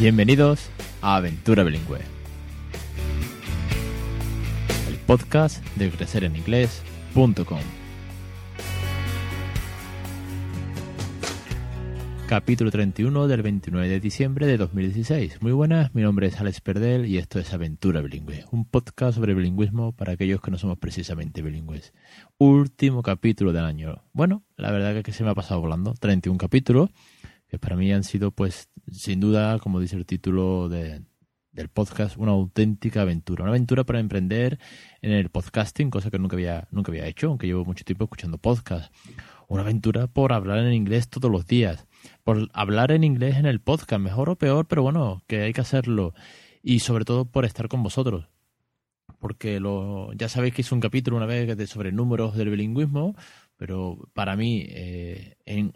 Bienvenidos a Aventura Bilingüe, el podcast de crecereninglés.com. Capítulo 31 del 29 de diciembre de 2016. Muy buenas, mi nombre es Alex Perdel y esto es Aventura Bilingüe, un podcast sobre bilingüismo para aquellos que no somos precisamente bilingües. Último capítulo del año. Bueno, la verdad es que se me ha pasado volando. 31 capítulos, que para mí han sido, pues, sin duda, como dice el título de, del podcast, una auténtica aventura. Una aventura para emprender en el podcasting, cosa que nunca había, nunca había hecho, aunque llevo mucho tiempo escuchando podcasts. Una aventura por hablar en inglés todos los días por hablar en inglés en el podcast, mejor o peor, pero bueno, que hay que hacerlo. Y sobre todo por estar con vosotros. Porque lo, ya sabéis que hice un capítulo una vez de, sobre números del bilingüismo, pero para mí, eh, en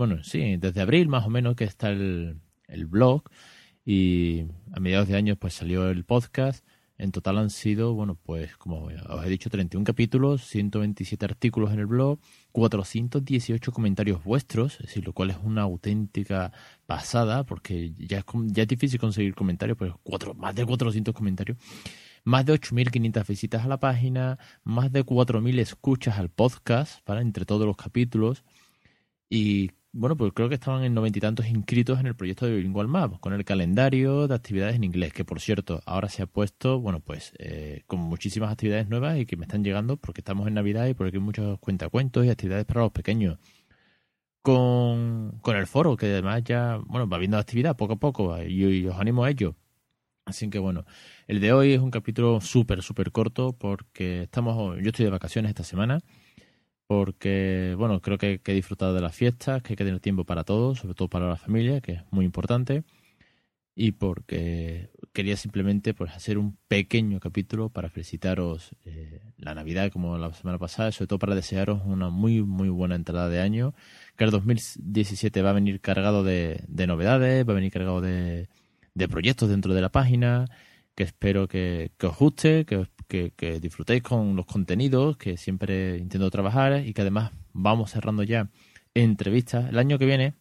bueno, sí, desde abril más o menos que está el, el blog y a mediados de año pues salió el podcast. En total han sido, bueno, pues como os he dicho, 31 capítulos, 127 artículos en el blog, 418 comentarios vuestros, es decir, lo cual es una auténtica pasada, porque ya es, ya es difícil conseguir comentarios, pero cuatro, más de 400 comentarios, más de 8.500 visitas a la página, más de 4.000 escuchas al podcast, para entre todos los capítulos, y bueno, pues creo que estaban en noventa y tantos inscritos en el proyecto de Bilingual Map, con el calendario de actividades en inglés, que por cierto, ahora se ha puesto, bueno, pues eh, con muchísimas actividades nuevas y que me están llegando porque estamos en Navidad y porque hay muchos cuentacuentos y actividades para los pequeños. Con, con el foro, que además ya, bueno, va viendo actividad poco a poco y, y os animo a ello. Así que bueno, el de hoy es un capítulo súper, súper corto porque estamos, yo estoy de vacaciones esta semana porque, bueno, creo que que disfrutar de las fiestas, que hay que tener tiempo para todos, sobre todo para la familia, que es muy importante, y porque quería simplemente pues, hacer un pequeño capítulo para felicitaros eh, la Navidad como la semana pasada, sobre todo para desearos una muy, muy buena entrada de año, que el 2017 va a venir cargado de, novedades, va a venir cargado de, de proyectos dentro de la página, que espero que, que os guste, que, que, disfrutéis con los contenidos que siempre intento trabajar y que además vamos cerrando ya entrevistas. El año que viene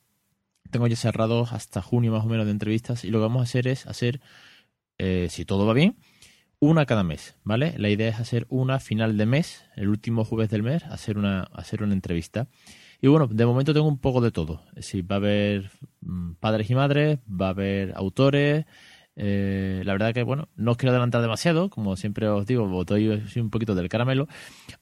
tengo ya cerrados hasta junio más o menos de entrevistas y lo que vamos a hacer es hacer, eh, si todo va bien, una cada mes, ¿vale? La idea es hacer una final de mes, el último jueves del mes, hacer una, hacer una entrevista. Y bueno, de momento tengo un poco de todo. Es decir, va a haber mm, padres y madres, va a haber autores, eh, la verdad que, bueno, no os quiero adelantar demasiado, como siempre os digo, doy un poquito del caramelo,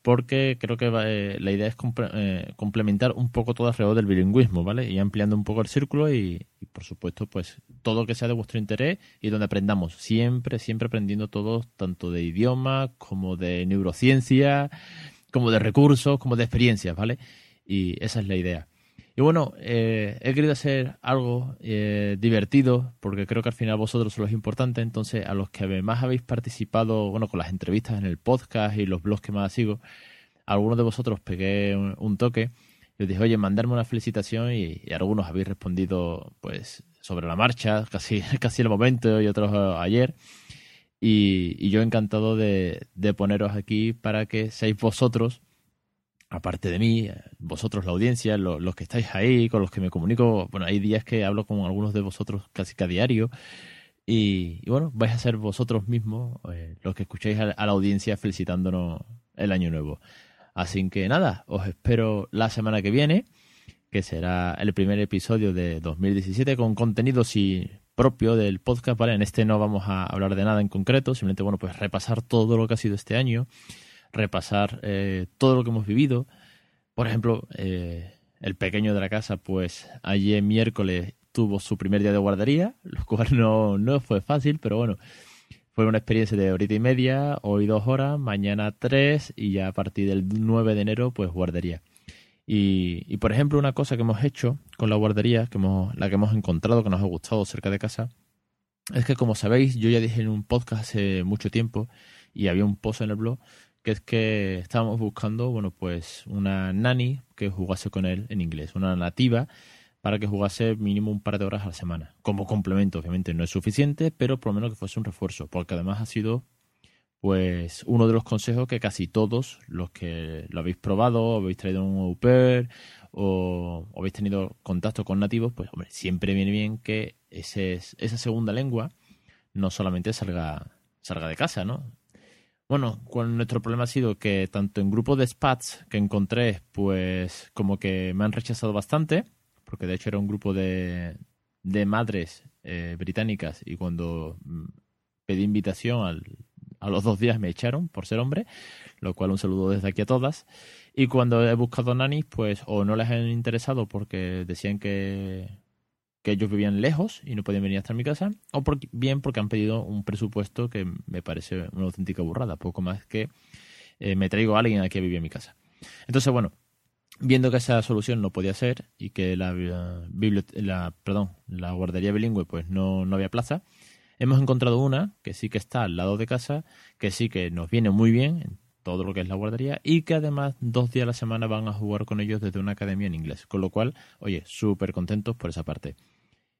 porque creo que eh, la idea es eh, complementar un poco todo alrededor del bilingüismo, ¿vale? Y ampliando un poco el círculo y, por supuesto, pues todo que sea de vuestro interés y donde aprendamos, siempre, siempre aprendiendo todos, tanto de idioma como de neurociencia, como de recursos, como de experiencias, ¿vale? Y esa es la idea. Y bueno, eh, he querido hacer algo eh, divertido, porque creo que al final vosotros sois los importantes. Entonces, a los que más habéis participado, bueno, con las entrevistas en el podcast y los blogs que más sigo, a algunos de vosotros pegué un, toque y os dije, oye, mandarme una felicitación y, algunos habéis respondido, pues, sobre la marcha, casi, casi el momento y otros eh, ayer. Y, yo encantado de poneros aquí para que seáis vosotros aparte de mí, vosotros la audiencia, los que estáis ahí, con los que me comunico, bueno, hay días que hablo con algunos de vosotros casi que a diario. Y, bueno, vais a ser vosotros mismos eh, los que escuchéis a, la audiencia felicitándonos el año nuevo. Así que nada, os espero la semana que viene, que será el primer episodio de 2017 con contenido sí, propio del podcast, ¿vale? En este no vamos a hablar de nada en concreto, simplemente, bueno, pues repasar todo lo que ha sido este año repasar eh, todo lo que hemos vivido. Por ejemplo, eh, el pequeño de la casa, pues ayer miércoles tuvo su primer día de guardería, lo cual no, no fue fácil, pero bueno, fue una experiencia de horita y media, hoy dos horas, mañana tres y ya a partir del 9 de enero, pues guardería. Y, y por ejemplo, una cosa que hemos hecho con la guardería, que hemos, la que hemos encontrado, que nos ha gustado cerca de casa, es que como sabéis, yo ya dije en un podcast hace mucho tiempo y había un post en el blog que es que estábamos buscando, bueno, pues una nani que jugase con él en inglés, una nativa para que jugase mínimo un par de horas a la semana. Como complemento, obviamente no es suficiente, pero por lo menos que fuese un refuerzo, porque además ha sido pues uno de los consejos que casi todos los que lo habéis probado, habéis traído un au pair o, habéis tenido contacto con nativos, pues hombre, siempre viene bien que ese, esa segunda lengua no solamente salga, salga de casa, ¿no? Bueno, nuestro problema ha sido que tanto en grupos de spats que encontré, pues como que me han rechazado bastante, porque de hecho era un grupo de, de madres eh, británicas y cuando mm, pedí invitación al, a los dos días me echaron por ser hombre, lo cual un saludo desde aquí a todas. Y cuando he buscado nanis, pues o no les han interesado porque decían que, que ellos vivían lejos y no podían venir hasta mi casa, o bien porque han pedido un presupuesto que me parece una auténtica burrada, poco más que eh, me traigo a alguien a vivir en mi casa. Entonces, bueno, viendo que esa solución no podía ser y que la, la, perdón, la guardería bilingüe pues no, no había plaza, Hemos encontrado una que sí que está al lado de casa, que sí que nos viene muy bien en todo lo que es la guardería y que además dos días a la semana van a jugar con ellos desde una academia en inglés. Con lo cual, oye, súper contentos por esa parte.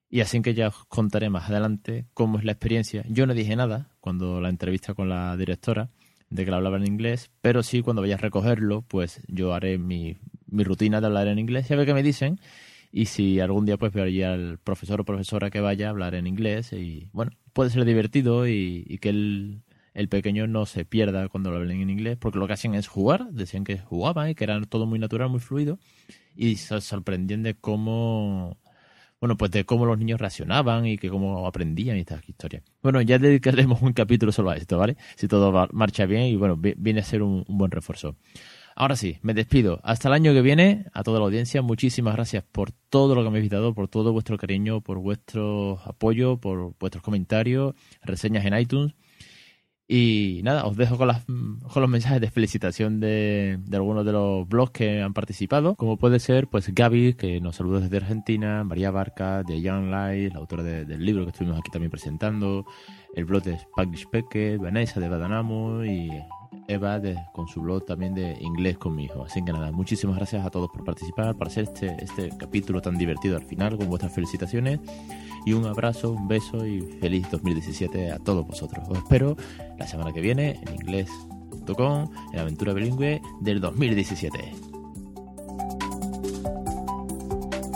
Y así que ya os contaré más adelante cómo es la experiencia. Yo no dije nada cuando la entrevista con la directora de que la hablaba en inglés, pero sí cuando vaya a recogerlo, pues yo haré mi, mi rutina de hablar en inglés y a ver qué me dicen y si algún día pues vería al profesor o profesora que vaya a hablar en inglés y bueno, puede ser divertido y, que el, el, pequeño no se pierda cuando lo hablen en inglés, porque lo que hacen es jugar, decían que jugaban y que era todo muy natural, muy fluido y se sorprendían de cómo bueno, pues de cómo los niños reaccionaban y que cómo aprendían estas historias. Bueno, ya dedicaremos un capítulo solo a esto, ¿vale? Si todo marcha bien y bueno, viene a ser un buen refuerzo. Ahora sí, me despido. Hasta el año que viene, a toda la audiencia, muchísimas gracias por todo lo que me habéis dado, por todo vuestro cariño, por vuestro apoyo, por vuestros comentarios, reseñas en iTunes. Y nada, os dejo con, las, con los mensajes de felicitación de, algunos de los blogs que han participado, como puede ser pues Gaby, que nos saluda desde Argentina, María Barca, de Young Light, la autora del libro que estuvimos aquí también presentando, el blog de Spanglish Peque, Vanessa de Badanamo y Eva con su blog también de inglés con mi hijo. Así que nada, muchísimas gracias a todos por participar, por hacer este, este capítulo tan divertido al final con vuestras felicitaciones. Y un abrazo, un beso y feliz 2017 a todos vosotros. Os espero la semana que viene en inglés.com, en Aventura Bilingüe del 2017.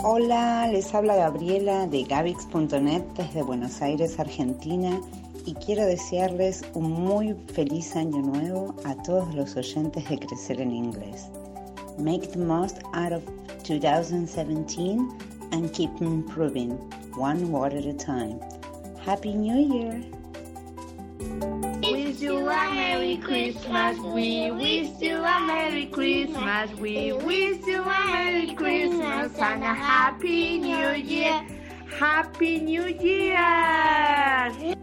Hola, les habla Gabriela de Gavix.net desde Buenos Aires, Argentina y quiero desearles un muy feliz año nuevo a todos los oyentes de Crecer en Inglés. Make the most out of 2017 and keep improving, one word at a time. Happy New Year! Wish you a Merry Christmas, we wish you a Merry Christmas, we wish you a Merry Christmas and a Happy New Year! Happy New Year!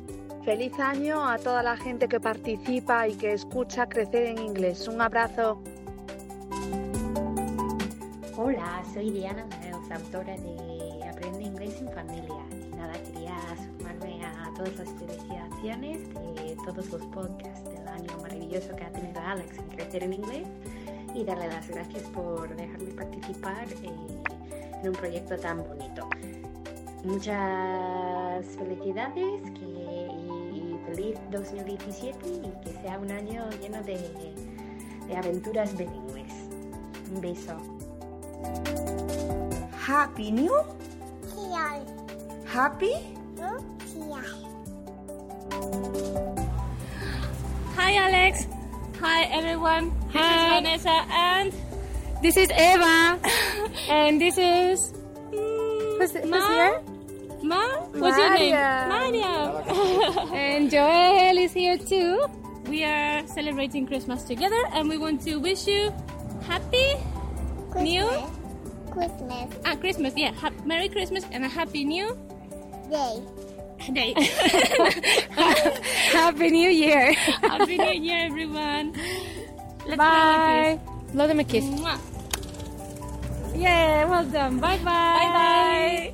Feliz año a toda la gente que participa y que escucha Crecer en Inglés. Un abrazo. Hola, soy Diana Miles, autora de Aprende Inglés en Familia. Nada, quería sumarme a todas las felicitaciones de todos los podcasts del año maravilloso que ha tenido Alex en Crecer en Inglés y darle las gracias por dejarme participar en un proyecto tan bonito. Muchas felicidades, que feliz 2017 y que sea un año lleno de, de aventuras bilingües. Un beso. Happy New Year. Happy New Year. Hi Alex. Hi everyone. This Hi. is Vanessa and This is Eva. and this is mm, Who's, who's Ma? here? Ma? What's your name? Mariam. Mariam. And Joel is here too. we are celebrating Christmas together and we want to wish you happy new Christmas ah Christmas. Yeah, ha- Merry Christmas and a happy new Day. day. Happy New Year. happy New Year, everyone. Let's Bye. Blow them a kiss. A kiss. Mwah. Yeah, well done. Bye bye. Bye bye.